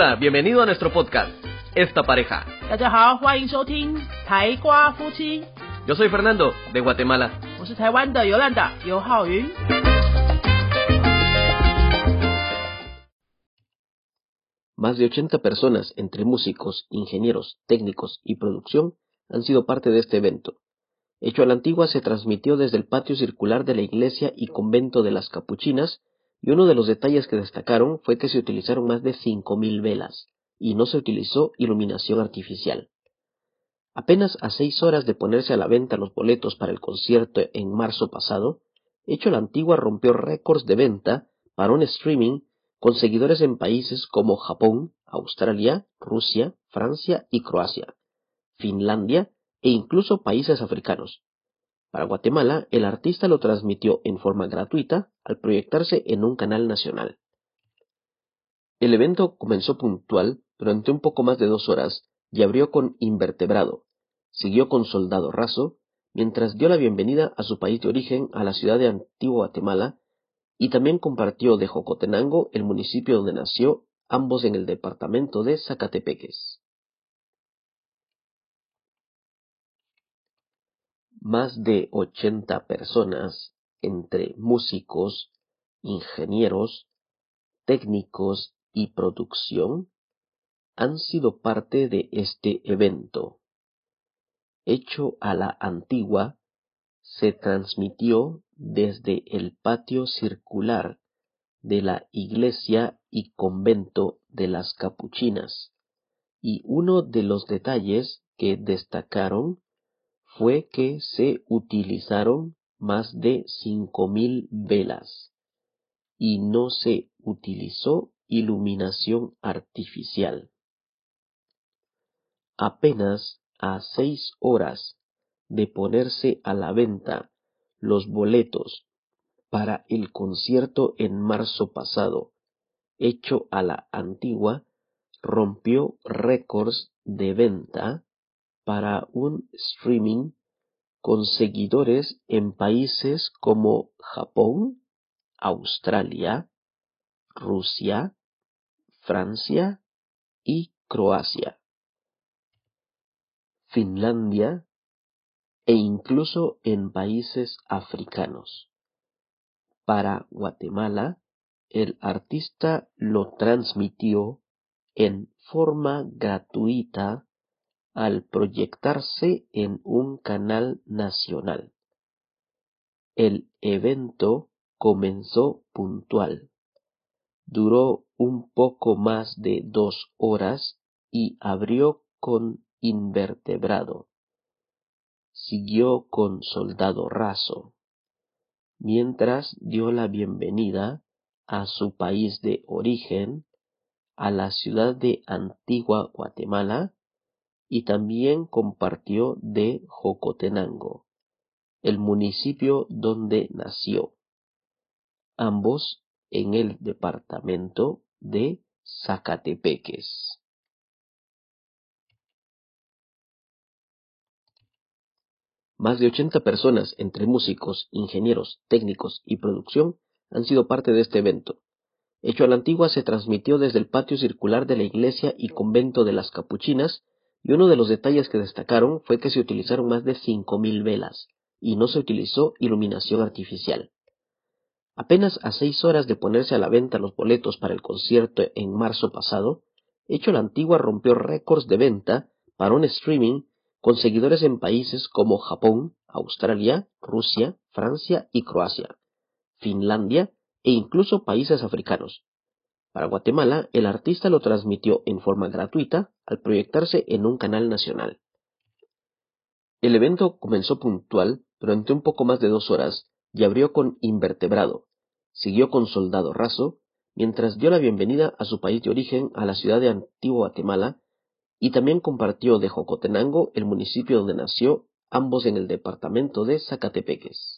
Hola, bienvenido a nuestro podcast, Esta Pareja. Yo soy Fernando, de Guatemala. Más de 80 personas, entre músicos, ingenieros, técnicos y producción, han sido parte de este evento. Hecho a la antigua se transmitió desde el patio circular de la iglesia y convento de las capuchinas y uno de los detalles que destacaron fue que se utilizaron más de 5.000 velas, y no se utilizó iluminación artificial. Apenas a seis horas de ponerse a la venta los boletos para el concierto en marzo pasado, Hecho la Antigua rompió récords de venta para un streaming con seguidores en países como Japón, Australia, Rusia, Francia y Croacia, Finlandia e incluso países africanos. Para Guatemala, el artista lo transmitió en forma gratuita al proyectarse en un canal nacional. El evento comenzó puntual durante un poco más de dos horas y abrió con Invertebrado, siguió con Soldado Raso, mientras dio la bienvenida a su país de origen, a la ciudad de Antigua Guatemala, y también compartió de Jocotenango, el municipio donde nació, ambos en el departamento de Zacatepeques. Más de 80 personas, entre músicos, ingenieros, técnicos y producción, han sido parte de este evento. Hecho a la antigua, se transmitió desde el patio circular de la iglesia y convento de las capuchinas, y uno de los detalles que destacaron fue que se utilizaron más de cinco mil velas y no se utilizó iluminación artificial. Apenas a seis horas de ponerse a la venta los boletos para el concierto en marzo pasado, hecho a la antigua, rompió récords de venta para un streaming con seguidores en países como Japón, Australia, Rusia, Francia y Croacia, Finlandia e incluso en países africanos. Para Guatemala, el artista lo transmitió en forma gratuita al proyectarse en un canal nacional. El evento comenzó puntual, duró un poco más de dos horas y abrió con invertebrado. Siguió con soldado raso, mientras dio la bienvenida a su país de origen, a la ciudad de Antigua Guatemala, y también compartió de Jocotenango, el municipio donde nació, ambos en el departamento de Zacatepeques. Más de 80 personas, entre músicos, ingenieros, técnicos y producción, han sido parte de este evento. Hecho a la antigua se transmitió desde el patio circular de la iglesia y convento de las Capuchinas, y uno de los detalles que destacaron fue que se utilizaron más de 5.000 velas, y no se utilizó iluminación artificial. Apenas a seis horas de ponerse a la venta los boletos para el concierto en marzo pasado, Hecho la Antigua rompió récords de venta para un streaming con seguidores en países como Japón, Australia, Rusia, Francia y Croacia, Finlandia e incluso países africanos. Para Guatemala, el artista lo transmitió en forma gratuita al proyectarse en un canal nacional. El evento comenzó puntual durante un poco más de dos horas y abrió con Invertebrado, siguió con Soldado Raso, mientras dio la bienvenida a su país de origen, a la ciudad de Antigua Guatemala, y también compartió de Jocotenango, el municipio donde nació, ambos en el departamento de Zacatepeques.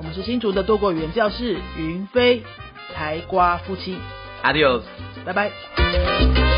我们是新竹的多国语言教室云飞台瓜夫妻，，Adios，拜拜。